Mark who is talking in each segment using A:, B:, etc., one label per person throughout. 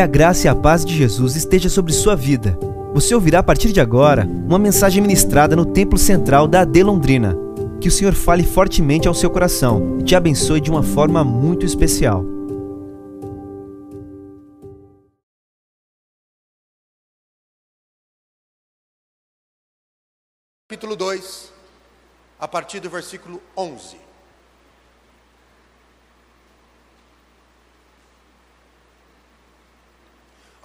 A: Que a graça e a paz de Jesus esteja sobre sua vida. Você ouvirá a partir de agora uma mensagem ministrada no Templo Central da AD Londrina. Que o Senhor fale fortemente ao seu coração e te abençoe de uma forma muito especial.
B: Capítulo 2, a partir do versículo 11.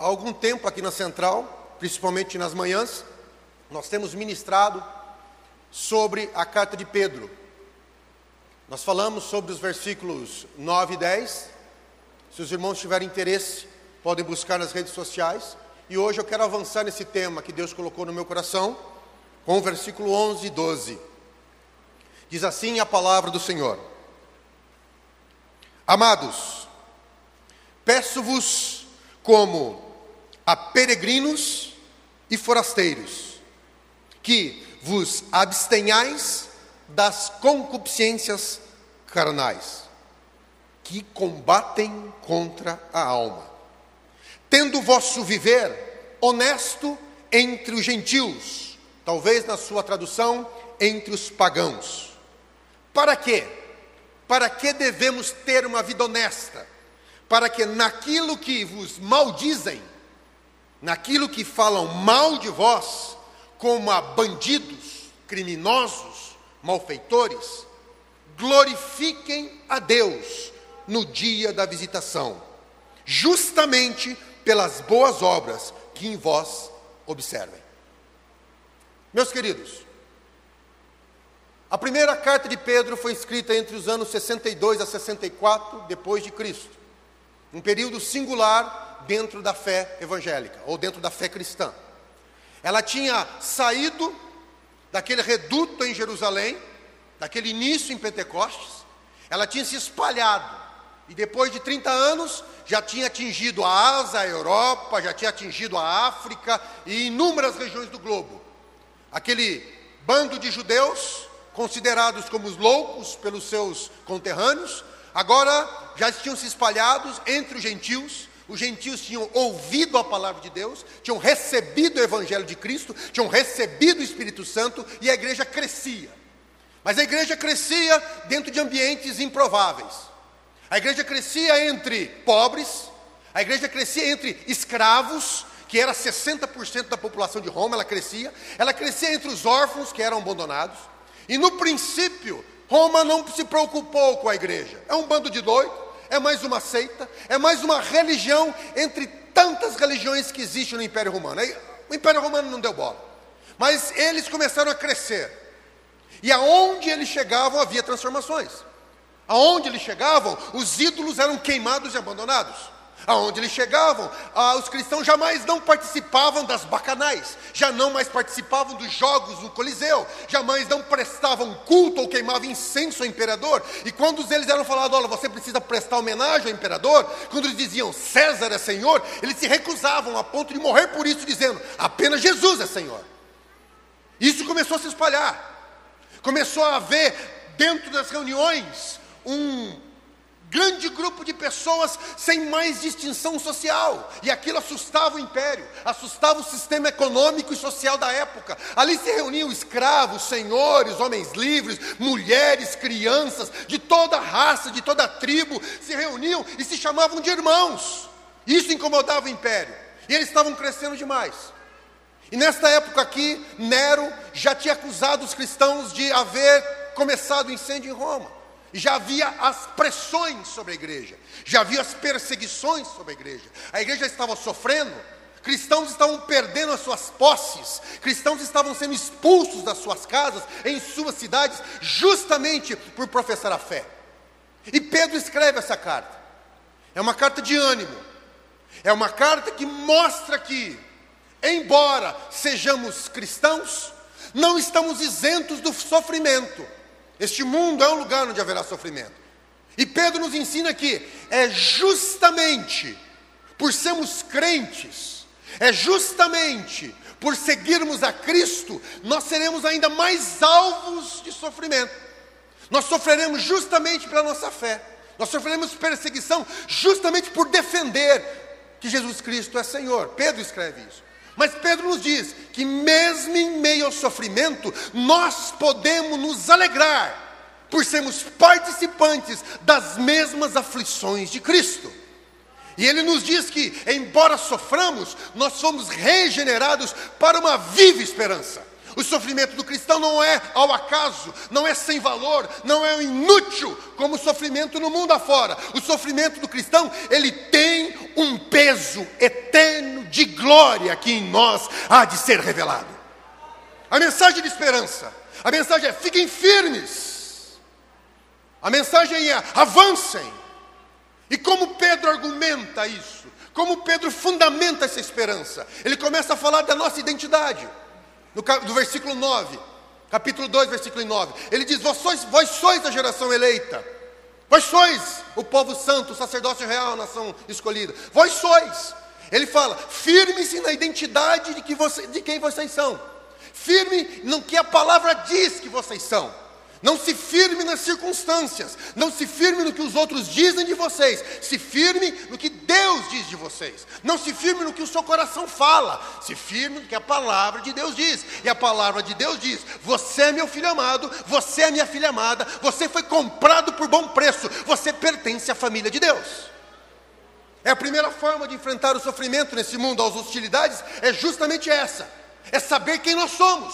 B: Há algum tempo aqui na central, principalmente nas manhãs, nós temos ministrado sobre a carta de Pedro. Nós falamos sobre os versículos 9 e 10. Se os irmãos tiverem interesse, podem buscar nas redes sociais. E hoje eu quero avançar nesse tema que Deus colocou no meu coração, com o versículo 11 e 12. Diz assim a palavra do Senhor: Amados, peço-vos como a peregrinos e forasteiros, que vos abstenhais das concupiscências carnais, que combatem contra a alma, tendo vosso viver honesto entre os gentios, talvez na sua tradução, entre os pagãos. Para quê? Para que devemos ter uma vida honesta? Para que naquilo que vos maldizem, naquilo que falam mal de vós, como a bandidos, criminosos, malfeitores, glorifiquem a Deus no dia da visitação, justamente pelas boas obras que em vós observem. Meus queridos, a primeira carta de Pedro foi escrita entre os anos 62 a 64 depois de Cristo, um período singular dentro da fé evangélica, ou dentro da fé cristã. Ela tinha saído daquele reduto em Jerusalém, daquele início em Pentecostes, ela tinha se espalhado, e depois de 30 anos já tinha atingido a Ásia, a Europa, já tinha atingido a África e inúmeras regiões do globo. Aquele bando de judeus, considerados como os loucos pelos seus conterrâneos, agora já tinham se espalhados entre os gentios, os gentios tinham ouvido a palavra de Deus, tinham recebido o Evangelho de Cristo, tinham recebido o Espírito Santo e a igreja crescia. Mas a igreja crescia dentro de ambientes improváveis. A igreja crescia entre pobres, a igreja crescia entre escravos, que era 60% da população de Roma, ela crescia. Ela crescia entre os órfãos, que eram abandonados. E no princípio, Roma não se preocupou com a igreja. É um bando de doidos é mais uma seita, é mais uma religião entre tantas religiões que existem no Império Romano. Aí, o Império Romano não deu bola, mas eles começaram a crescer, e aonde eles chegavam havia transformações. Aonde eles chegavam, os ídolos eram queimados e abandonados. Aonde eles chegavam, ah, os cristãos jamais não participavam das bacanais, já não mais participavam dos jogos no Coliseu, jamais não prestavam culto ou queimavam incenso ao imperador. E quando eles eram falados, olha, você precisa prestar homenagem ao imperador, quando eles diziam César é Senhor, eles se recusavam a ponto de morrer por isso, dizendo apenas Jesus é Senhor. Isso começou a se espalhar, começou a haver dentro das reuniões um grande grupo de pessoas sem mais distinção social, e aquilo assustava o império, assustava o sistema econômico e social da época. Ali se reuniam escravos, senhores, homens livres, mulheres, crianças, de toda raça, de toda tribo, se reuniam e se chamavam de irmãos. Isso incomodava o império, e eles estavam crescendo demais. E nesta época aqui, Nero já tinha acusado os cristãos de haver começado o incêndio em Roma já havia as pressões sobre a igreja, já havia as perseguições sobre a igreja. A igreja estava sofrendo, cristãos estavam perdendo as suas posses, cristãos estavam sendo expulsos das suas casas, em suas cidades, justamente por professar a fé. E Pedro escreve essa carta. É uma carta de ânimo, é uma carta que mostra que, embora sejamos cristãos, não estamos isentos do sofrimento. Este mundo é um lugar onde haverá sofrimento. E Pedro nos ensina que é justamente por sermos crentes, é justamente por seguirmos a Cristo, nós seremos ainda mais alvos de sofrimento. Nós sofreremos justamente pela nossa fé. Nós sofreremos perseguição justamente por defender que Jesus Cristo é Senhor. Pedro escreve isso. Mas Pedro nos diz que, mesmo em meio ao sofrimento, nós podemos nos alegrar por sermos participantes das mesmas aflições de Cristo. E ele nos diz que, embora soframos, nós somos regenerados para uma viva esperança. O sofrimento do cristão não é ao acaso, não é sem valor, não é inútil como o sofrimento no mundo afora. O sofrimento do cristão, ele tem um peso eterno de glória que em nós há de ser revelado. A mensagem de esperança, a mensagem é: fiquem firmes. A mensagem é: avancem. E como Pedro argumenta isso? Como Pedro fundamenta essa esperança? Ele começa a falar da nossa identidade no, do versículo 9, capítulo 2, versículo 9. Ele diz: vós sois, vós sois a geração eleita, vós sois o povo santo, o sacerdócio real, a nação escolhida, vós sois. Ele fala: firme-se na identidade de, que você, de quem vocês são, firme no que a palavra diz que vocês são. Não se firme nas circunstâncias, não se firme no que os outros dizem de vocês, se firme no que Deus diz de vocês. Não se firme no que o seu coração fala, se firme no que a palavra de Deus diz. E a palavra de Deus diz: Você é meu filho amado, você é minha filha amada, você foi comprado por bom preço, você pertence à família de Deus. É a primeira forma de enfrentar o sofrimento nesse mundo, as hostilidades, é justamente essa: é saber quem nós somos,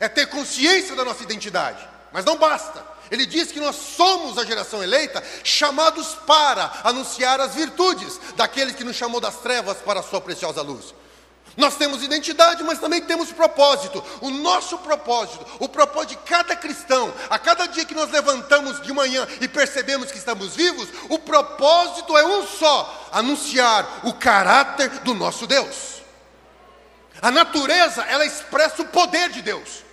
B: é ter consciência da nossa identidade. Mas não basta. Ele diz que nós somos a geração eleita, chamados para anunciar as virtudes daquele que nos chamou das trevas para a sua preciosa luz. Nós temos identidade, mas também temos propósito. O nosso propósito, o propósito de cada cristão, a cada dia que nós levantamos de manhã e percebemos que estamos vivos, o propósito é um só: anunciar o caráter do nosso Deus. A natureza, ela expressa o poder de Deus.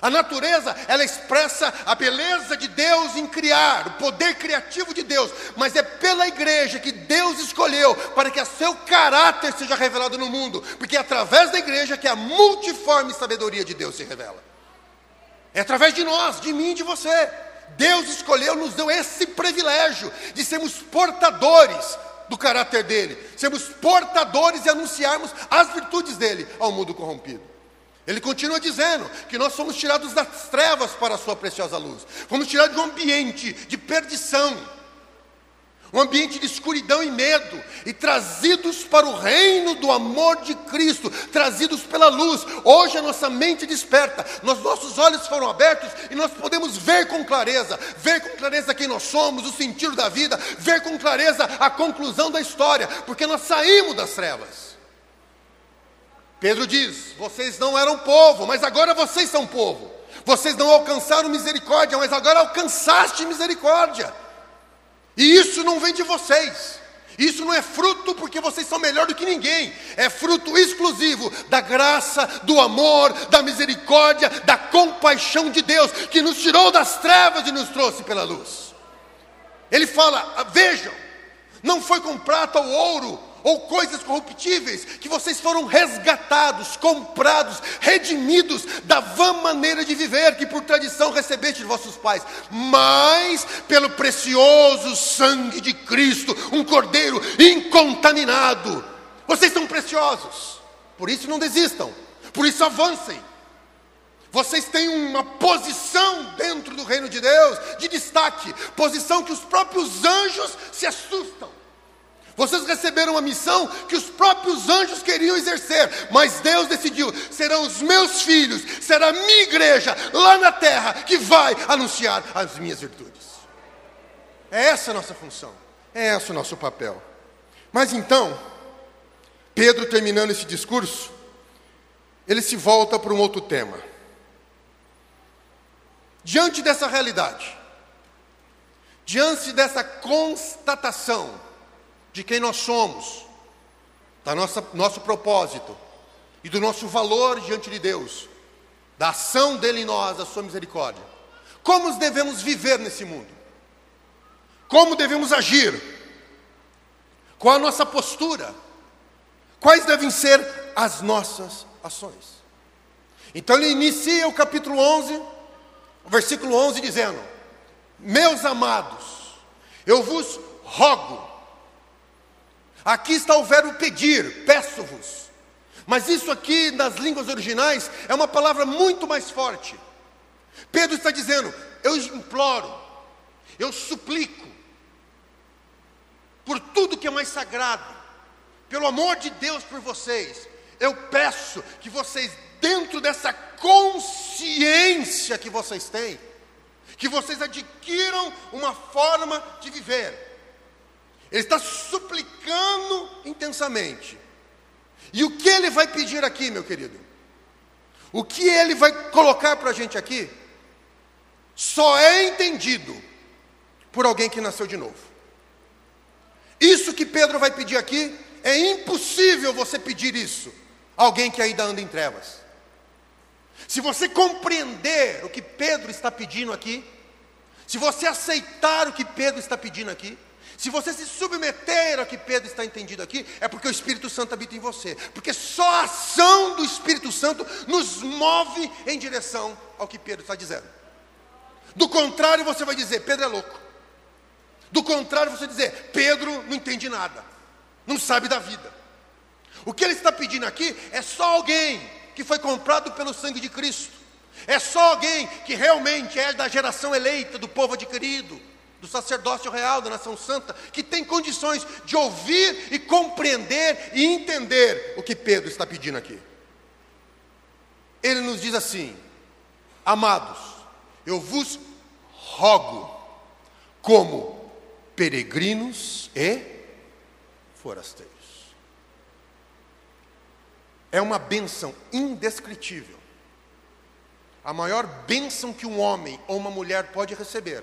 B: A natureza, ela expressa a beleza de Deus em criar, o poder criativo de Deus, mas é pela igreja que Deus escolheu para que seu caráter seja revelado no mundo, porque é através da igreja que a multiforme sabedoria de Deus se revela. É através de nós, de mim de você. Deus escolheu, nos deu esse privilégio de sermos portadores do caráter dele, sermos portadores e anunciarmos as virtudes dele ao mundo corrompido. Ele continua dizendo que nós somos tirados das trevas para a sua preciosa luz. Fomos tirados de um ambiente de perdição, um ambiente de escuridão e medo, e trazidos para o reino do amor de Cristo, trazidos pela luz. Hoje a nossa mente desperta, nos nossos olhos foram abertos e nós podemos ver com clareza, ver com clareza quem nós somos, o sentido da vida, ver com clareza a conclusão da história, porque nós saímos das trevas. Pedro diz: Vocês não eram povo, mas agora vocês são povo. Vocês não alcançaram misericórdia, mas agora alcançaste misericórdia. E isso não vem de vocês. Isso não é fruto porque vocês são melhor do que ninguém. É fruto exclusivo da graça, do amor, da misericórdia, da compaixão de Deus que nos tirou das trevas e nos trouxe pela luz. Ele fala: Vejam, não foi com prata ou ouro ou coisas corruptíveis, que vocês foram resgatados, comprados, redimidos da vã maneira de viver que por tradição recebeste de vossos pais, mas pelo precioso sangue de Cristo, um cordeiro incontaminado. Vocês são preciosos, por isso não desistam, por isso avancem. Vocês têm uma posição dentro do reino de Deus de destaque, posição que os próprios anjos se assustam. Vocês receberam uma missão que os próprios anjos queriam exercer, mas Deus decidiu: serão os meus filhos, será a minha igreja lá na terra que vai anunciar as minhas virtudes. É essa a nossa função, é esse o nosso papel. Mas então, Pedro terminando esse discurso, ele se volta para um outro tema. Diante dessa realidade, diante dessa constatação, de quem nós somos, da nossa nosso propósito e do nosso valor diante de Deus, da ação dele em nós, da sua misericórdia. Como devemos viver nesse mundo? Como devemos agir? Qual a nossa postura? Quais devem ser as nossas ações? Então ele inicia o capítulo 11, o versículo 11 dizendo: Meus amados, eu vos rogo Aqui está o verbo pedir, peço-vos. Mas isso aqui nas línguas originais é uma palavra muito mais forte. Pedro está dizendo: eu imploro, eu suplico, por tudo que é mais sagrado, pelo amor de Deus por vocês, eu peço que vocês, dentro dessa consciência que vocês têm, que vocês adquiram uma forma de viver. Ele está suplicando intensamente. E o que ele vai pedir aqui, meu querido? O que ele vai colocar para a gente aqui? Só é entendido por alguém que nasceu de novo. Isso que Pedro vai pedir aqui, é impossível você pedir isso a alguém que ainda anda em trevas. Se você compreender o que Pedro está pedindo aqui, se você aceitar o que Pedro está pedindo aqui, se você se submeter ao que Pedro está entendido aqui, é porque o Espírito Santo habita em você. Porque só a ação do Espírito Santo nos move em direção ao que Pedro está dizendo. Do contrário, você vai dizer: Pedro é louco. Do contrário, você vai dizer: Pedro não entende nada, não sabe da vida. O que ele está pedindo aqui é só alguém que foi comprado pelo sangue de Cristo. É só alguém que realmente é da geração eleita, do povo adquirido, do sacerdócio real, da nação santa, que tem condições de ouvir e compreender e entender o que Pedro está pedindo aqui. Ele nos diz assim: Amados, eu vos rogo, como peregrinos e forasteiros é uma bênção indescritível. A maior bênção que um homem ou uma mulher pode receber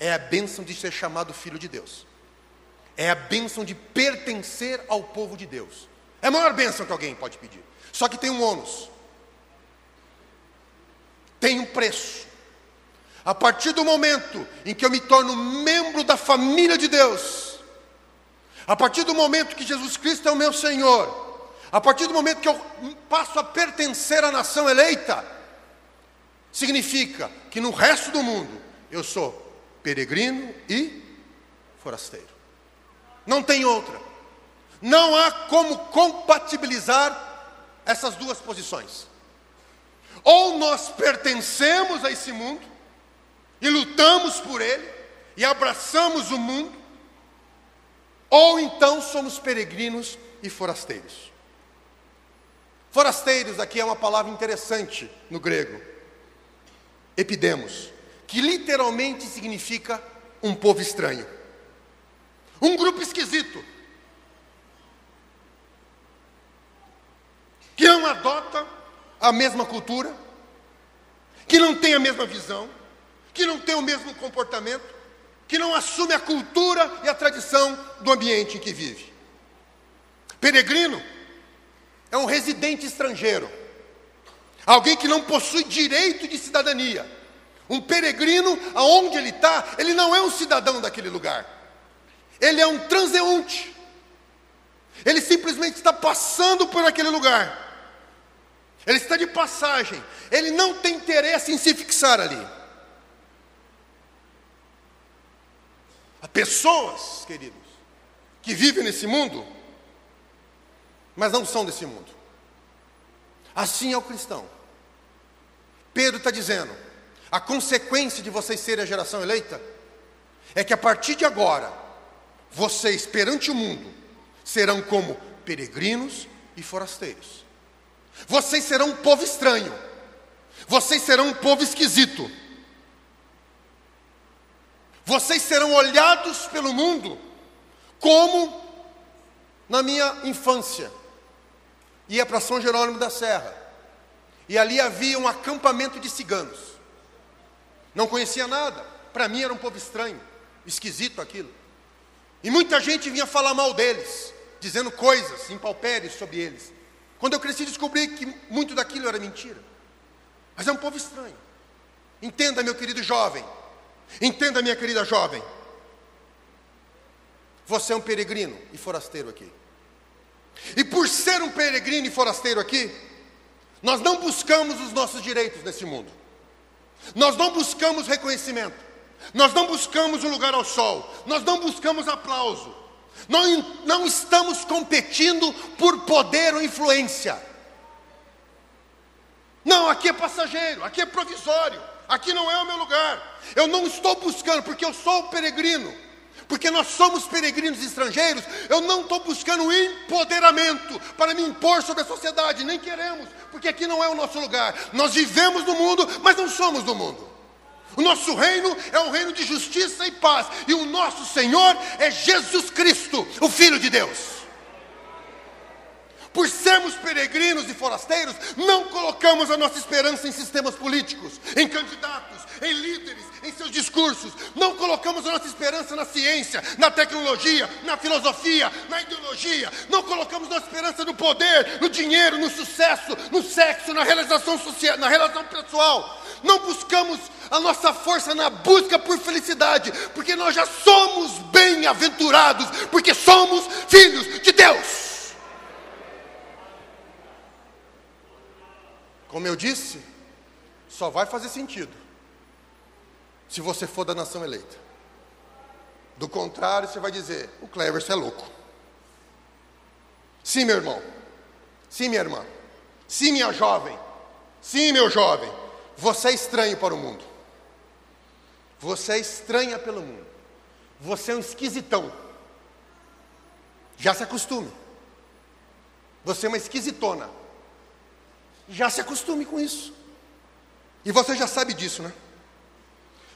B: é a bênção de ser chamado filho de Deus. É a bênção de pertencer ao povo de Deus. É a maior bênção que alguém pode pedir. Só que tem um ônus. Tem um preço. A partir do momento em que eu me torno membro da família de Deus, a partir do momento que Jesus Cristo é o meu Senhor, a partir do momento que eu passo a pertencer à nação eleita, significa que no resto do mundo eu sou peregrino e forasteiro. Não tem outra. Não há como compatibilizar essas duas posições. Ou nós pertencemos a esse mundo e lutamos por ele e abraçamos o mundo, ou então somos peregrinos e forasteiros. Forasteiros aqui é uma palavra interessante no grego. Epidemos, que literalmente significa um povo estranho. Um grupo esquisito. Que não adota a mesma cultura, que não tem a mesma visão, que não tem o mesmo comportamento, que não assume a cultura e a tradição do ambiente em que vive. Peregrino é um residente estrangeiro, alguém que não possui direito de cidadania. Um peregrino, aonde ele está, ele não é um cidadão daquele lugar, ele é um transeunte, ele simplesmente está passando por aquele lugar, ele está de passagem, ele não tem interesse em se fixar ali. Há pessoas, queridos, que vivem nesse mundo, mas não são desse mundo. Assim é o cristão. Pedro está dizendo: a consequência de vocês serem a geração eleita é que a partir de agora, vocês perante o mundo serão como peregrinos e forasteiros. Vocês serão um povo estranho. Vocês serão um povo esquisito. Vocês serão olhados pelo mundo como na minha infância ia para São Jerônimo da Serra. E ali havia um acampamento de ciganos. Não conhecia nada. Para mim era um povo estranho, esquisito aquilo. E muita gente vinha falar mal deles, dizendo coisas impalpéreis sobre eles. Quando eu cresci, descobri que muito daquilo era mentira. Mas é um povo estranho. Entenda, meu querido jovem. Entenda, minha querida jovem. Você é um peregrino e forasteiro aqui. E por ser um peregrino e forasteiro aqui, nós não buscamos os nossos direitos nesse mundo. Nós não buscamos reconhecimento. Nós não buscamos um lugar ao sol. Nós não buscamos aplauso. Não, não estamos competindo por poder ou influência. Não, aqui é passageiro, aqui é provisório, aqui não é o meu lugar. Eu não estou buscando, porque eu sou peregrino, porque nós somos peregrinos estrangeiros, eu não estou buscando empoderamento para me impor sobre a sociedade, nem queremos, porque aqui não é o nosso lugar. Nós vivemos no mundo, mas não somos do mundo. O nosso reino é um reino de justiça e paz, e o nosso Senhor é Jesus Cristo, o Filho de Deus. Por sermos peregrinos e forasteiros, não colocamos a nossa esperança em sistemas políticos, em candidatos, em líderes, em seus discursos. Não colocamos a nossa esperança na ciência, na tecnologia, na filosofia, na ideologia. Não colocamos nossa esperança no poder, no dinheiro, no sucesso, no sexo, na realização social, na relação pessoal. Não buscamos a nossa força na busca por felicidade, porque nós já somos bem-aventurados, porque somos filhos de Deus. Como eu disse, só vai fazer sentido se você for da nação eleita. Do contrário, você vai dizer: o Cleverson é louco. Sim, meu irmão. Sim, minha irmã. Sim, minha jovem. Sim, meu jovem. Você é estranho para o mundo. Você é estranha pelo mundo. Você é um esquisitão. Já se acostume. Você é uma esquisitona. Já se acostume com isso. E você já sabe disso, né?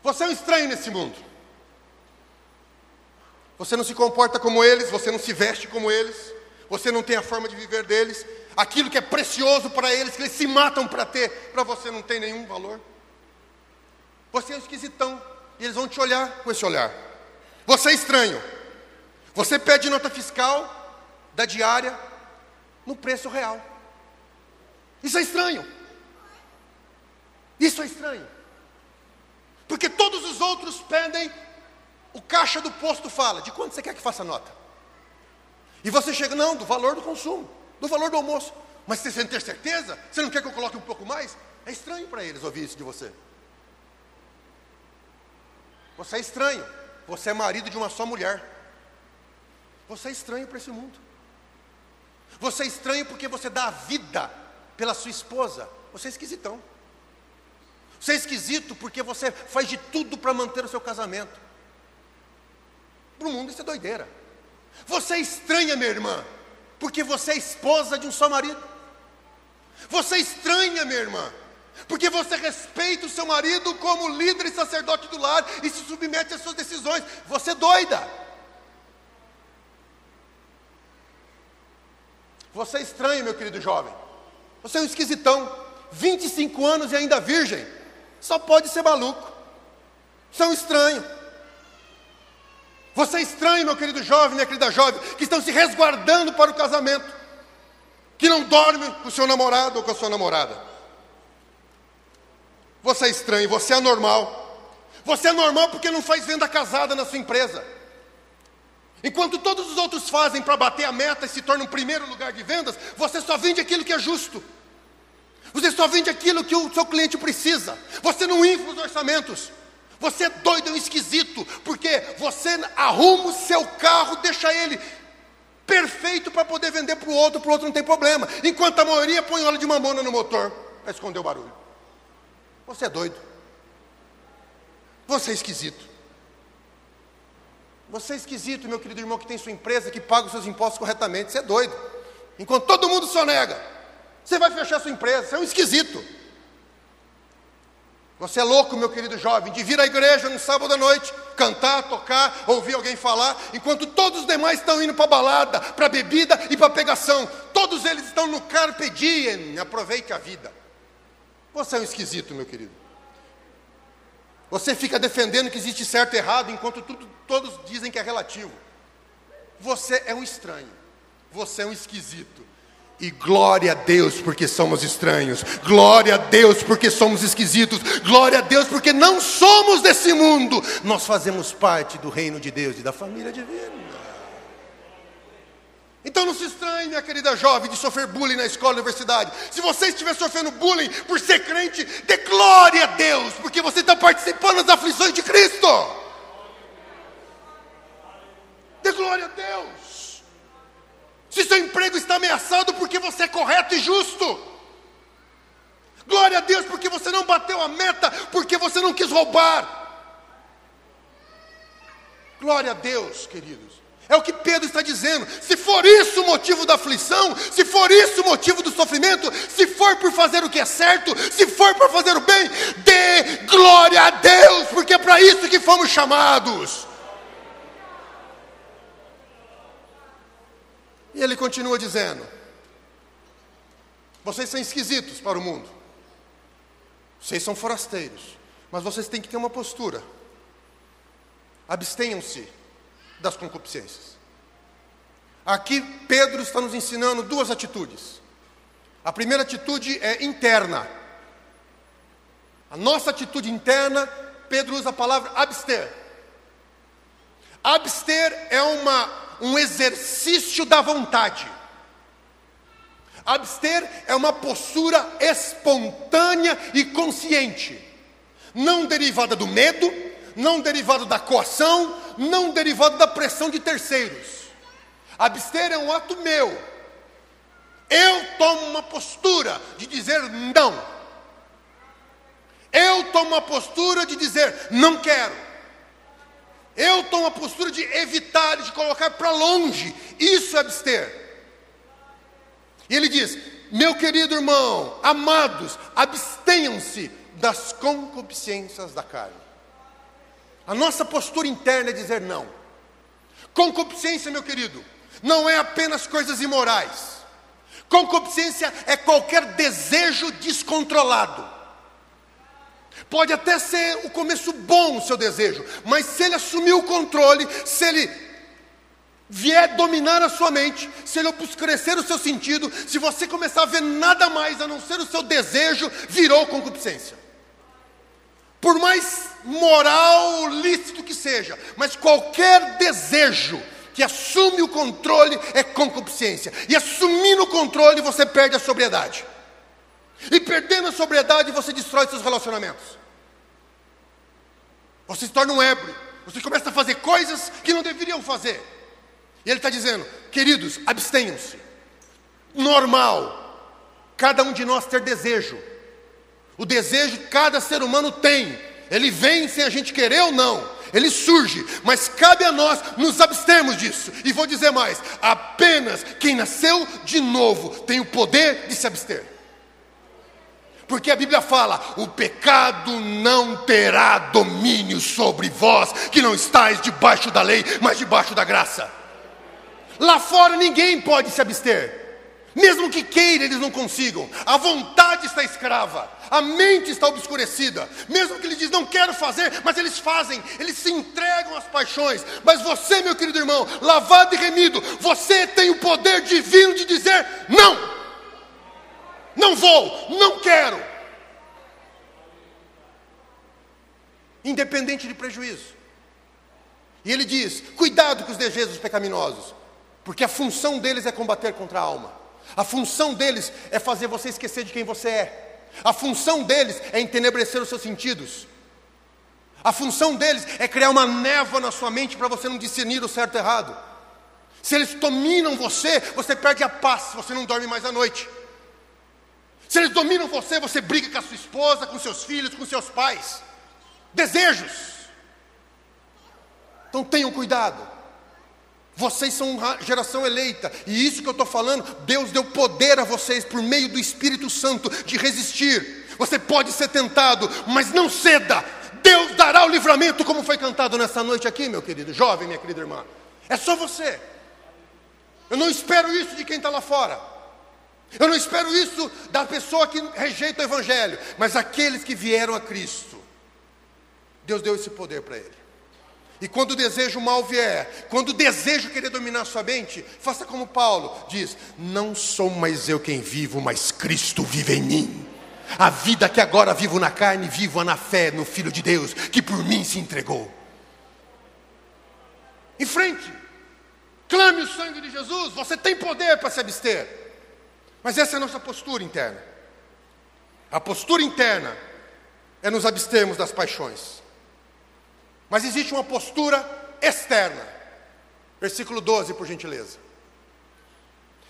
B: Você é um estranho nesse mundo. Você não se comporta como eles, você não se veste como eles, você não tem a forma de viver deles. Aquilo que é precioso para eles, que eles se matam para ter, para você não tem nenhum valor. Você é um esquisitão, e eles vão te olhar com esse olhar. Você é estranho. Você pede nota fiscal da diária no preço real. Isso é estranho. Isso é estranho. Porque todos os outros pedem, o caixa do posto fala, de quanto você quer que faça a nota? E você chega, não, do valor do consumo, do valor do almoço. Mas você sem ter certeza? Você não quer que eu coloque um pouco mais? É estranho para eles ouvir isso de você. Você é estranho. Você é marido de uma só mulher. Você é estranho para esse mundo. Você é estranho porque você dá a vida pela sua esposa, você é esquisitão. Você é esquisito porque você faz de tudo para manter o seu casamento. Para o mundo isso é doideira. Você é estranha, minha irmã, porque você é esposa de um só marido. Você é estranha, minha irmã, porque você respeita o seu marido como líder e sacerdote do lar e se submete às suas decisões. Você é doida. Você é estranho, meu querido jovem. Você é um esquisitão, 25 anos e ainda virgem. Só pode ser maluco. Você é um estranho. Você é estranho, meu querido jovem, minha querida jovem, que estão se resguardando para o casamento, que não dorme com o seu namorado ou com a sua namorada. Você é estranho, você é anormal. Você é normal porque não faz venda casada na sua empresa. Enquanto todos os outros fazem para bater a meta e se tornam primeiro lugar de vendas, você só vende aquilo que é justo. Você só vende aquilo que o seu cliente precisa. Você não infla os orçamentos. Você é doido, é um esquisito, porque você arruma o seu carro, deixa ele perfeito para poder vender para o outro, para o outro não tem problema. Enquanto a maioria põe óleo de mamona no motor para esconder o barulho. Você é doido. Você é esquisito. Você é esquisito, meu querido irmão, que tem sua empresa, que paga os seus impostos corretamente. Você é doido. Enquanto todo mundo só nega, você vai fechar sua empresa. Você é um esquisito. Você é louco, meu querido jovem, de vir à igreja no sábado à noite, cantar, tocar, ouvir alguém falar, enquanto todos os demais estão indo para balada, para bebida e para pegação. Todos eles estão no carpe diem, aproveite a vida. Você é um esquisito, meu querido. Você fica defendendo que existe certo e errado, enquanto tudo, todos dizem que é relativo. Você é um estranho. Você é um esquisito. E glória a Deus porque somos estranhos, glória a Deus porque somos esquisitos, glória a Deus porque não somos desse mundo, nós fazemos parte do reino de Deus e da família divina. Então não se estranhe, minha querida jovem, de sofrer bullying na escola universidade. Se você estiver sofrendo bullying por ser crente, dê glória a Deus, porque você está participando das aflições de Cristo. Dê glória a Deus. Se seu emprego está ameaçado porque você é correto e justo. Glória a Deus porque você não bateu a meta, porque você não quis roubar. Glória a Deus, queridos. É o que Pedro está dizendo. Se for isso o motivo da aflição, se for isso o motivo do sofrimento, se for por fazer o que é certo, se for por fazer o bem, dê glória a Deus, porque é para isso que fomos chamados. E ele continua dizendo: Vocês são esquisitos para o mundo, vocês são forasteiros, mas vocês têm que ter uma postura. Abstenham-se das concupiscências. Aqui Pedro está nos ensinando duas atitudes. A primeira atitude é interna. A nossa atitude interna, Pedro usa a palavra abster. Abster é uma, um exercício da vontade. Abster é uma postura espontânea e consciente, não derivada do medo, não derivada da coação, não derivado da pressão de terceiros. Abster é um ato meu. Eu tomo uma postura de dizer não. Eu tomo uma postura de dizer não quero. Eu tomo uma postura de evitar, de colocar para longe. Isso é abster. E ele diz: Meu querido irmão, amados, abstenham-se das concupiscências da carne. A nossa postura interna é dizer não. Concupiscência, meu querido, não é apenas coisas imorais. Concupiscência é qualquer desejo descontrolado. Pode até ser o começo bom o seu desejo, mas se ele assumir o controle, se ele vier dominar a sua mente, se ele obscurecer o seu sentido, se você começar a ver nada mais a não ser o seu desejo, virou concupiscência. Por mais moral lícito que seja, mas qualquer desejo que assume o controle é concupiscência. E assumindo o controle, você perde a sobriedade. E perdendo a sobriedade, você destrói seus relacionamentos. Você se torna um ébrio. Você começa a fazer coisas que não deveriam fazer. E ele está dizendo, queridos, abstenham-se. Normal, cada um de nós ter desejo. O desejo cada ser humano tem, ele vem sem a gente querer ou não, ele surge, mas cabe a nós nos abstermos disso. E vou dizer mais: apenas quem nasceu de novo tem o poder de se abster. Porque a Bíblia fala: o pecado não terá domínio sobre vós, que não estáis debaixo da lei, mas debaixo da graça. Lá fora ninguém pode se abster. Mesmo que queira, eles não consigam. A vontade está escrava, a mente está obscurecida. Mesmo que ele diz não quero fazer, mas eles fazem, eles se entregam às paixões. Mas você, meu querido irmão, lavado e remido, você tem o poder divino de dizer não. Não vou, não quero. Independente de prejuízo. E ele diz: cuidado com os desejos pecaminosos, porque a função deles é combater contra a alma. A função deles é fazer você esquecer de quem você é. A função deles é entenebrecer os seus sentidos. A função deles é criar uma névoa na sua mente para você não discernir o certo e errado. Se eles dominam você, você perde a paz, você não dorme mais à noite. Se eles dominam você, você briga com a sua esposa, com seus filhos, com seus pais. Desejos. Então tenham cuidado. Vocês são geração eleita, e isso que eu estou falando, Deus deu poder a vocês por meio do Espírito Santo de resistir. Você pode ser tentado, mas não ceda. Deus dará o livramento, como foi cantado nessa noite aqui, meu querido jovem, minha querida irmã. É só você. Eu não espero isso de quem está lá fora. Eu não espero isso da pessoa que rejeita o Evangelho, mas aqueles que vieram a Cristo. Deus deu esse poder para ele. E quando o desejo mal vier, quando o desejo querer dominar sua mente, faça como Paulo diz: Não sou mais eu quem vivo, mas Cristo vive em mim. A vida que agora vivo na carne, vivo na fé no Filho de Deus, que por mim se entregou. Em frente, clame o sangue de Jesus, você tem poder para se abster. Mas essa é a nossa postura interna. A postura interna é nos abstermos das paixões. Mas existe uma postura externa. Versículo 12, por gentileza.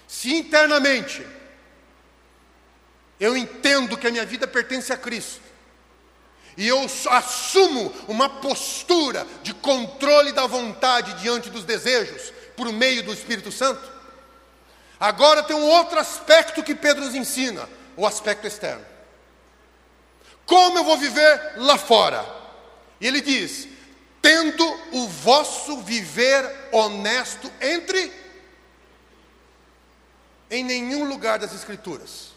B: Se internamente eu entendo que a minha vida pertence a Cristo, e eu assumo uma postura de controle da vontade diante dos desejos, por meio do Espírito Santo, agora tem um outro aspecto que Pedro nos ensina: o aspecto externo. Como eu vou viver lá fora? E ele diz: tendo o vosso viver honesto entre em nenhum lugar das Escrituras,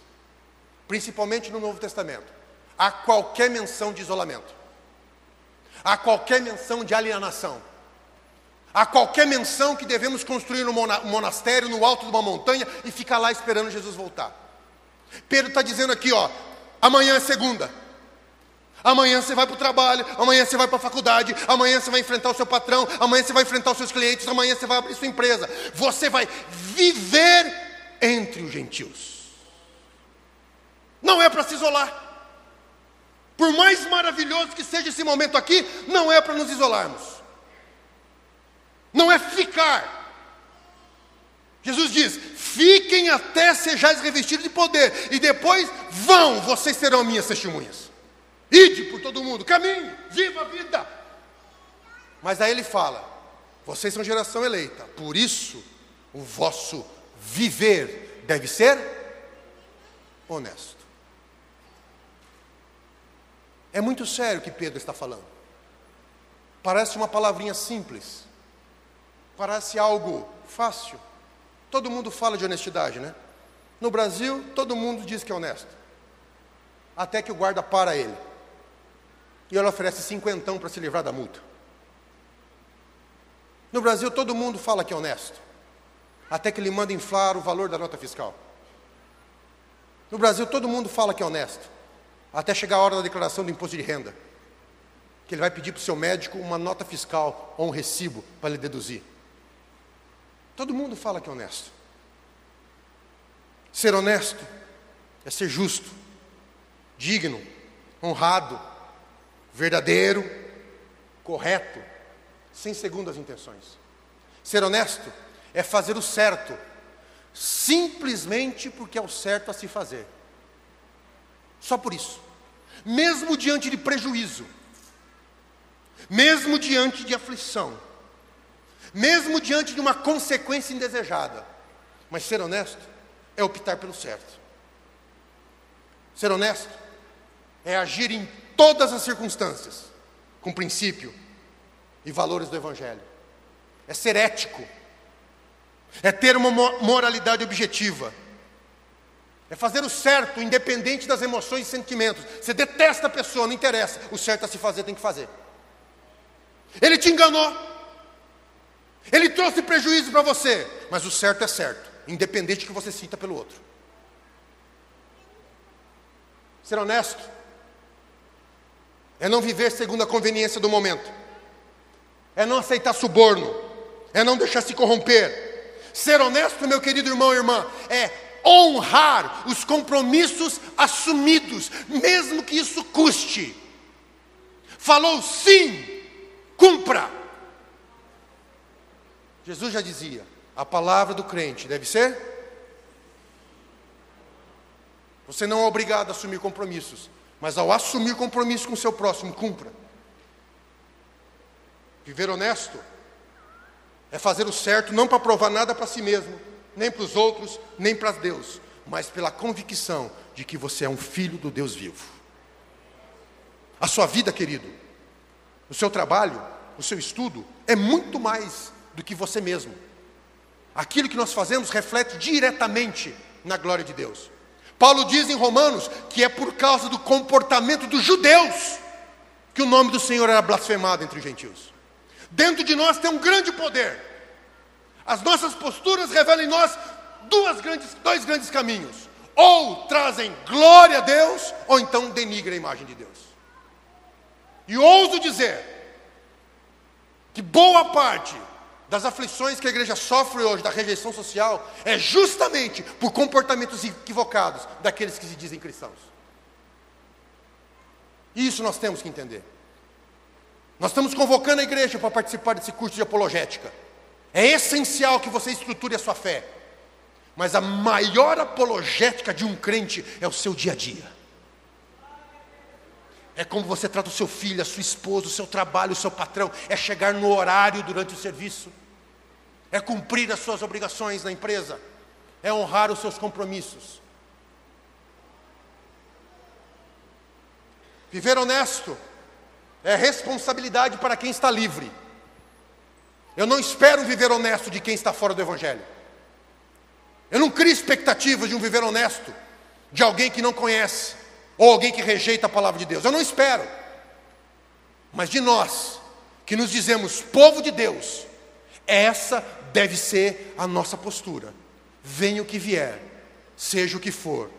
B: principalmente no Novo Testamento, há qualquer menção de isolamento, há qualquer menção de alienação, há qualquer menção que devemos construir um monastério no alto de uma montanha e ficar lá esperando Jesus voltar. Pedro está dizendo aqui, ó, amanhã é segunda. Amanhã você vai para o trabalho, amanhã você vai para a faculdade, amanhã você vai enfrentar o seu patrão, amanhã você vai enfrentar os seus clientes, amanhã você vai abrir sua empresa. Você vai viver entre os gentios. Não é para se isolar. Por mais maravilhoso que seja esse momento aqui, não é para nos isolarmos. Não é ficar. Jesus diz: fiquem até sejais revestidos de poder, e depois vão, vocês serão minhas testemunhas. Ide por todo mundo, caminhe, viva a vida. Mas aí ele fala: vocês são geração eleita, por isso o vosso viver deve ser honesto. É muito sério o que Pedro está falando. Parece uma palavrinha simples, parece algo fácil. Todo mundo fala de honestidade, né? No Brasil, todo mundo diz que é honesto. Até que o guarda para ele. E ele oferece cinquentão para se livrar da multa. No Brasil, todo mundo fala que é honesto. Até que ele manda inflar o valor da nota fiscal. No Brasil, todo mundo fala que é honesto. Até chegar a hora da declaração do imposto de renda. Que ele vai pedir para o seu médico uma nota fiscal ou um recibo para ele deduzir. Todo mundo fala que é honesto. Ser honesto é ser justo, digno, honrado, verdadeiro, correto, sem segundas intenções. Ser honesto é fazer o certo, simplesmente porque é o certo a se fazer. Só por isso. Mesmo diante de prejuízo, mesmo diante de aflição, mesmo diante de uma consequência indesejada. Mas ser honesto é optar pelo certo. Ser honesto é agir em todas as circunstâncias com princípio e valores do Evangelho. É ser ético. É ter uma moralidade objetiva. É fazer o certo, independente das emoções e sentimentos. Você detesta a pessoa, não interessa. O certo a se fazer tem que fazer. Ele te enganou. Ele trouxe prejuízo para você, mas o certo é certo, independente que você sinta pelo outro. Ser honesto é não viver segundo a conveniência do momento, é não aceitar suborno, é não deixar se corromper. Ser honesto, meu querido irmão e irmã, é honrar os compromissos assumidos, mesmo que isso custe. Falou sim, cumpra. Jesus já dizia: a palavra do crente deve ser. Você não é obrigado a assumir compromissos, mas ao assumir compromisso com o seu próximo, cumpra. Viver honesto é fazer o certo não para provar nada para si mesmo, nem para os outros, nem para Deus, mas pela convicção de que você é um filho do Deus vivo. A sua vida, querido, o seu trabalho, o seu estudo é muito mais do que você mesmo. Aquilo que nós fazemos reflete diretamente na glória de Deus. Paulo diz em Romanos que é por causa do comportamento dos judeus que o nome do Senhor era blasfemado entre os gentios. Dentro de nós tem um grande poder. As nossas posturas revelam em nós duas grandes, dois grandes caminhos. Ou trazem glória a Deus, ou então denigram a imagem de Deus. E ouso dizer que boa parte das aflições que a igreja sofre hoje, da rejeição social, é justamente por comportamentos equivocados daqueles que se dizem cristãos. Isso nós temos que entender. Nós estamos convocando a igreja para participar desse curso de apologética. É essencial que você estruture a sua fé. Mas a maior apologética de um crente é o seu dia a dia. É como você trata o seu filho, a sua esposa, o seu trabalho, o seu patrão. É chegar no horário durante o serviço. É cumprir as suas obrigações na empresa. É honrar os seus compromissos. Viver honesto é responsabilidade para quem está livre. Eu não espero viver honesto de quem está fora do Evangelho. Eu não crio expectativas de um viver honesto de alguém que não conhece ou alguém que rejeita a palavra de Deus. Eu não espero. Mas de nós, que nos dizemos povo de Deus, essa deve ser a nossa postura. Venha o que vier, seja o que for,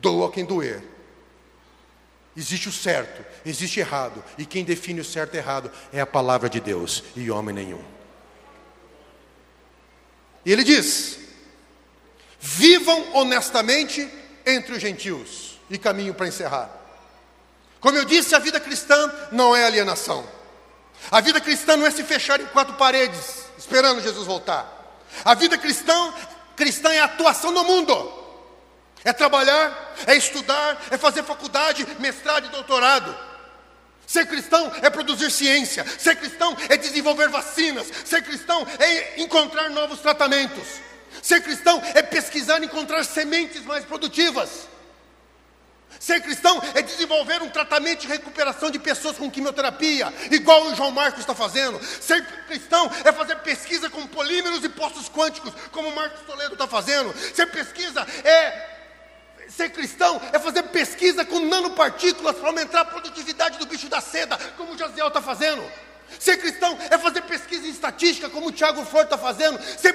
B: doa quem doer. Existe o certo, existe errado, e quem define o certo e errado é a palavra de Deus e homem nenhum. E ele diz: vivam honestamente entre os gentios. E caminho para encerrar. Como eu disse, a vida cristã não é alienação. A vida cristã não é se fechar em quatro paredes, esperando Jesus voltar. A vida cristã, cristã é atuação no mundo. É trabalhar, é estudar, é fazer faculdade, mestrado e doutorado. Ser cristão é produzir ciência, ser cristão é desenvolver vacinas, ser cristão é encontrar novos tratamentos, ser cristão é pesquisar e encontrar sementes mais produtivas. Ser cristão é desenvolver um tratamento de recuperação de pessoas com quimioterapia, igual o João Marcos está fazendo. Ser cristão é fazer pesquisa com polímeros e postos quânticos, como o Marcos Toledo está fazendo. Ser pesquisa é Ser cristão é fazer pesquisa com nanopartículas para aumentar a produtividade do bicho da seda, como o Jaziel está fazendo. Ser cristão é fazer pesquisa em estatística, como o Tiago Flor está fazendo. Ser,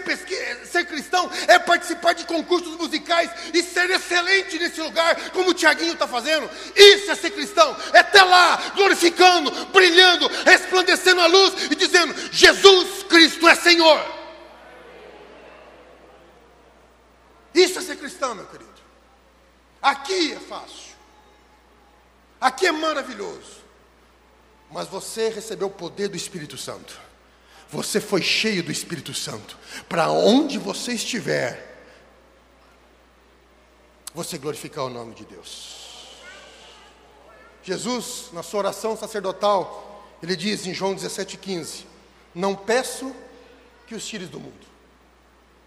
B: ser, cristão é participar de concursos musicais e ser excelente nesse lugar, como o Tiaguinho está fazendo. Isso é ser cristão. É até lá, glorificando, brilhando, resplandecendo a luz e dizendo: Jesus Cristo é Senhor. Isso é ser cristão, meu querido. Aqui é fácil. Aqui é maravilhoso. Mas você recebeu o poder do Espírito Santo. Você foi cheio do Espírito Santo. Para onde você estiver, você glorificar o nome de Deus. Jesus, na sua oração sacerdotal, ele diz em João 17,15: Não peço que os tires do mundo.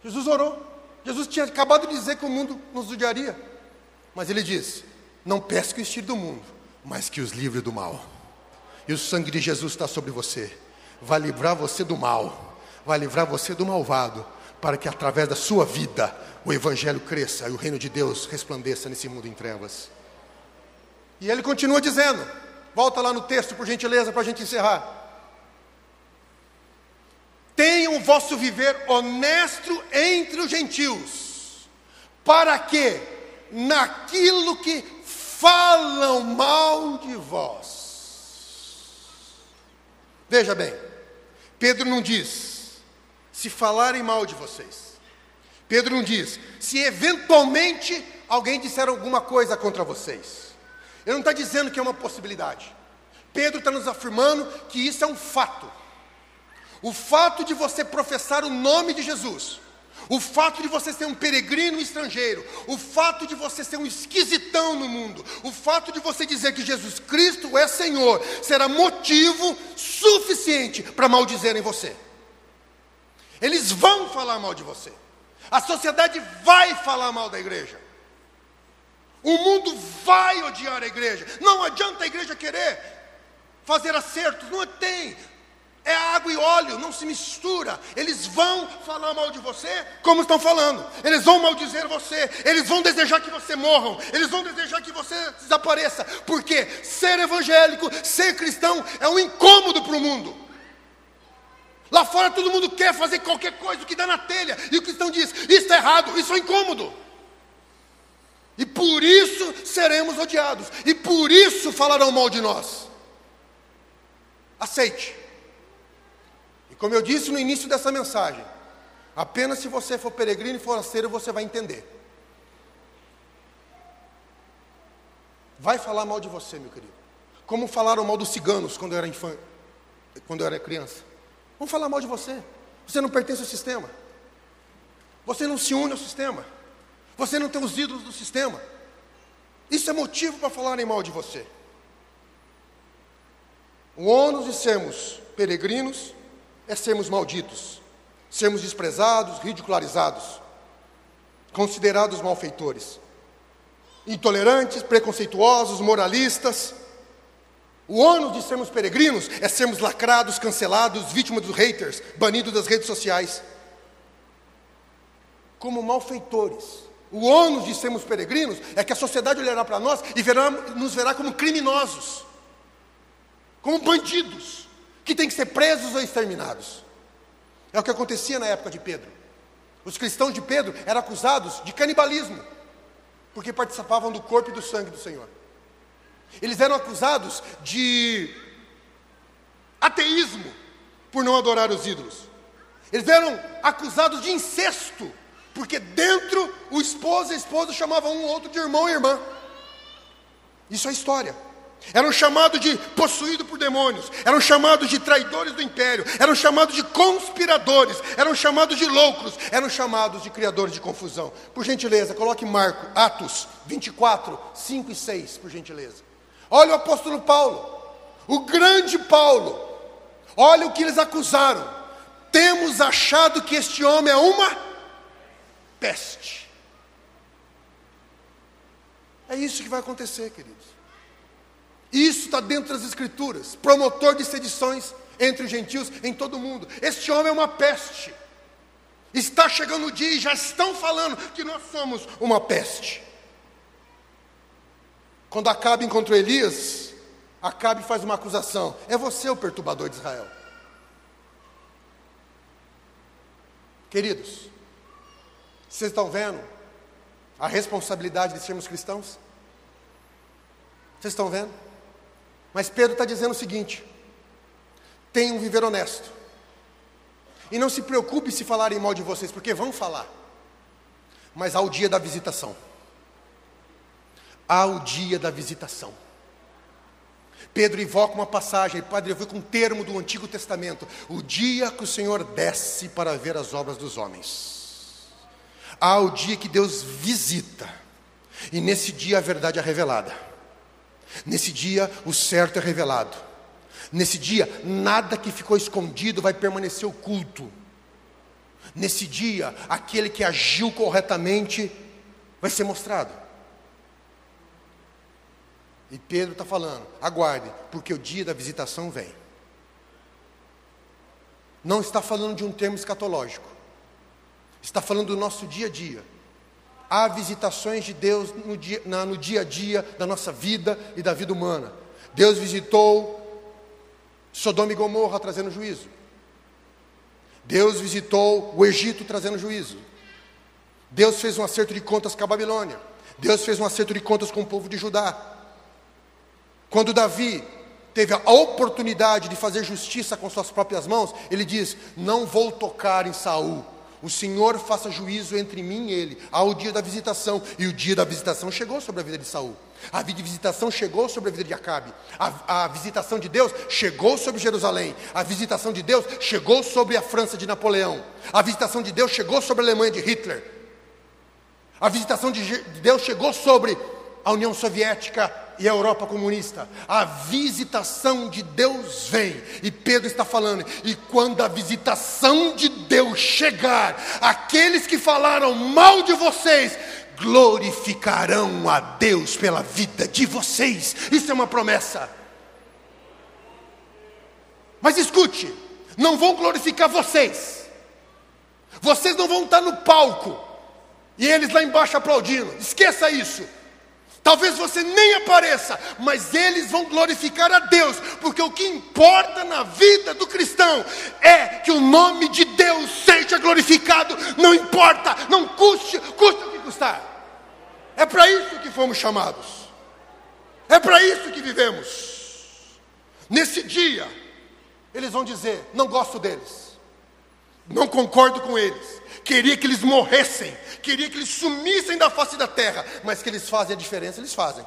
B: Jesus orou. Jesus tinha acabado de dizer que o mundo nos odiaria. Mas ele diz: Não peço que os tire do mundo, mas que os livre do mal. E o sangue de Jesus está sobre você, vai livrar você do mal, vai livrar você do malvado, para que através da sua vida o Evangelho cresça e o reino de Deus resplandeça nesse mundo em trevas. E ele continua dizendo, volta lá no texto, por gentileza, para a gente encerrar. Tenham o vosso viver honesto entre os gentios, para que naquilo que falam mal de vós. Veja bem, Pedro não diz se falarem mal de vocês. Pedro não diz se eventualmente alguém disser alguma coisa contra vocês. Ele não está dizendo que é uma possibilidade. Pedro está nos afirmando que isso é um fato. O fato de você professar o nome de Jesus o fato de você ser um peregrino estrangeiro, o fato de você ser um esquisitão no mundo, o fato de você dizer que Jesus Cristo é Senhor, será motivo suficiente para maldizerem você. Eles vão falar mal de você. A sociedade vai falar mal da igreja. O mundo vai odiar a igreja. Não adianta a igreja querer fazer acertos, não tem. É água e óleo, não se mistura. Eles vão falar mal de você, como estão falando. Eles vão maldizer você. Eles vão desejar que você morram. Eles vão desejar que você desapareça. Porque ser evangélico, ser cristão, é um incômodo para o mundo. Lá fora todo mundo quer fazer qualquer coisa, que dá na telha. E o cristão diz: Isso é errado, isso é incômodo. E por isso seremos odiados. E por isso falarão mal de nós. Aceite como eu disse no início dessa mensagem, apenas se você for peregrino e forasteiro você vai entender. Vai falar mal de você, meu querido. Como falaram mal dos ciganos quando eu era infante, quando eu era criança. Vão falar mal de você. Você não pertence ao sistema. Você não se une ao sistema. Você não tem os ídolos do sistema. Isso é motivo para falarem mal de você. O ônus de sermos peregrinos é sermos malditos, sermos desprezados, ridicularizados, considerados malfeitores, intolerantes, preconceituosos, moralistas. O ônus de sermos peregrinos é sermos lacrados, cancelados, vítimas dos haters, banidos das redes sociais. Como malfeitores. O ônus de sermos peregrinos é que a sociedade olhará para nós e verá, nos verá como criminosos, como bandidos, que têm que ser presos ou exterminados. É o que acontecia na época de Pedro. Os cristãos de Pedro eram acusados de canibalismo, porque participavam do corpo e do sangue do Senhor. Eles eram acusados de ateísmo, por não adorar os ídolos. Eles eram acusados de incesto, porque dentro o esposo e a esposa chamavam um outro de irmão e irmã. Isso é história. Eram chamados de possuídos por demônios, eram chamados de traidores do império, eram chamados de conspiradores, eram chamados de loucos, eram chamados de criadores de confusão. Por gentileza, coloque Marco, Atos 24, 5 e 6, por gentileza. Olha o apóstolo Paulo, o grande Paulo, olha o que eles acusaram. Temos achado que este homem é uma peste. É isso que vai acontecer, queridos. Isso está dentro das Escrituras. Promotor de sedições entre os gentios em todo o mundo. Este homem é uma peste. Está chegando o dia e já estão falando que nós somos uma peste. Quando Acabe encontrou Elias, Acabe faz uma acusação: é você o perturbador de Israel. Queridos, vocês estão vendo a responsabilidade de sermos cristãos? Vocês estão vendo? Mas Pedro está dizendo o seguinte: tenham um viver honesto. E não se preocupe se falarem mal de vocês, porque vão falar. Mas há o dia da visitação. Há o dia da visitação. Pedro invoca uma passagem, Padre, eu fui com um termo do Antigo Testamento: o dia que o Senhor desce para ver as obras dos homens. Há o dia que Deus visita, e nesse dia a verdade é revelada. Nesse dia o certo é revelado. Nesse dia nada que ficou escondido vai permanecer oculto. Nesse dia aquele que agiu corretamente vai ser mostrado. E Pedro está falando: aguarde, porque o dia da visitação vem. Não está falando de um termo escatológico. Está falando do nosso dia a dia. Há visitações de Deus no dia, na, no dia a dia da nossa vida e da vida humana. Deus visitou Sodoma e Gomorra trazendo juízo. Deus visitou o Egito trazendo juízo. Deus fez um acerto de contas com a Babilônia. Deus fez um acerto de contas com o povo de Judá. Quando Davi teve a oportunidade de fazer justiça com suas próprias mãos, ele diz: Não vou tocar em Saul, o Senhor faça juízo entre mim e ele. Há o dia da visitação, e o dia da visitação chegou sobre a vida de Saul. A visitação chegou sobre a vida de Acabe. A, a, visitação de Deus chegou sobre Jerusalém. A visitação de Deus chegou sobre a França de Napoleão. A visitação de Deus chegou sobre a Alemanha de Hitler. A visitação de Deus chegou sobre a União Soviética e a Europa comunista. A visitação de Deus vem, e Pedro está falando, e quando a visitação de Deus chegar, aqueles que falaram mal de vocês, glorificarão a Deus pela vida de vocês. Isso é uma promessa. Mas escute, não vão glorificar vocês. Vocês não vão estar no palco e eles lá embaixo aplaudindo. Esqueça isso. Talvez você nem apareça, mas eles vão glorificar a Deus, porque o que importa na vida do cristão é que o nome de Deus seja glorificado, não importa, não custe, custa o que custar. É para isso que fomos chamados, é para isso que vivemos. Nesse dia, eles vão dizer: não gosto deles, não concordo com eles, queria que eles morressem, queria que eles sumissem da face da terra, mas que eles fazem a diferença, eles fazem.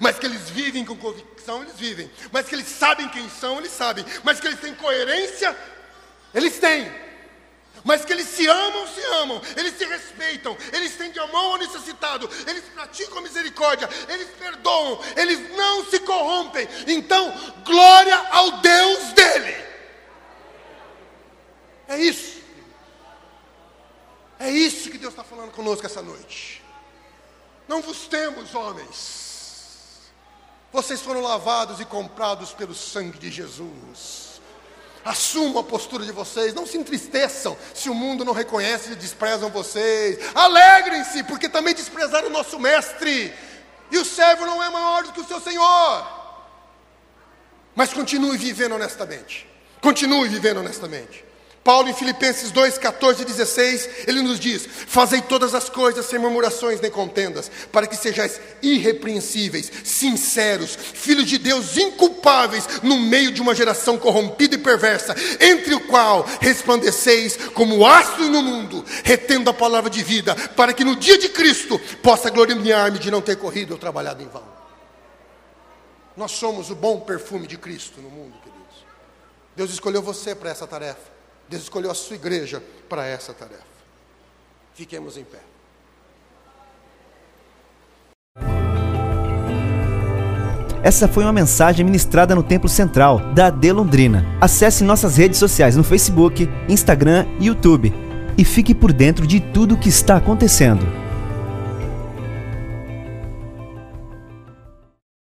B: Mas que eles vivem com convicção, eles vivem. Mas que eles sabem quem são, eles sabem. Mas que eles têm coerência, eles têm. mas que eles se amam, se amam, eles se respeitam, eles estendem a mão ao necessitado, eles praticam misericórdia, eles perdoam, eles não se corrompem. Então, glória ao Deus dele. É isso. É isso que Deus está falando conosco essa noite. Não vos temos, homens. Vocês foram lavados e comprados pelo sangue de Jesus. Assumam a postura de vocês, não se entristeçam se o mundo não reconhece e desprezam vocês. Alegrem-se, porque também desprezaram o nosso mestre. E o servo não é maior do que o seu senhor. Mas continue vivendo honestamente. Continue vivendo honestamente. Paulo em Filipenses 2, 14 e 16, ele nos diz: Fazei todas as coisas sem murmurações nem contendas, para que sejais irrepreensíveis, sinceros, filhos de Deus inculpáveis, no meio de uma geração corrompida e perversa, entre o qual resplandeceis como astros no mundo, retendo a palavra de vida, para que no dia de Cristo possa gloriar-me de não ter corrido ou trabalhado em vão. Nós somos o bom perfume de Cristo no mundo, queridos. Deus escolheu você para essa tarefa. Deus escolheu a sua igreja para essa tarefa. Fiquemos em pé.
A: Essa foi uma mensagem ministrada no Templo Central da AD Londrina. Acesse nossas redes sociais no Facebook, Instagram e YouTube e fique por dentro de tudo o que está acontecendo.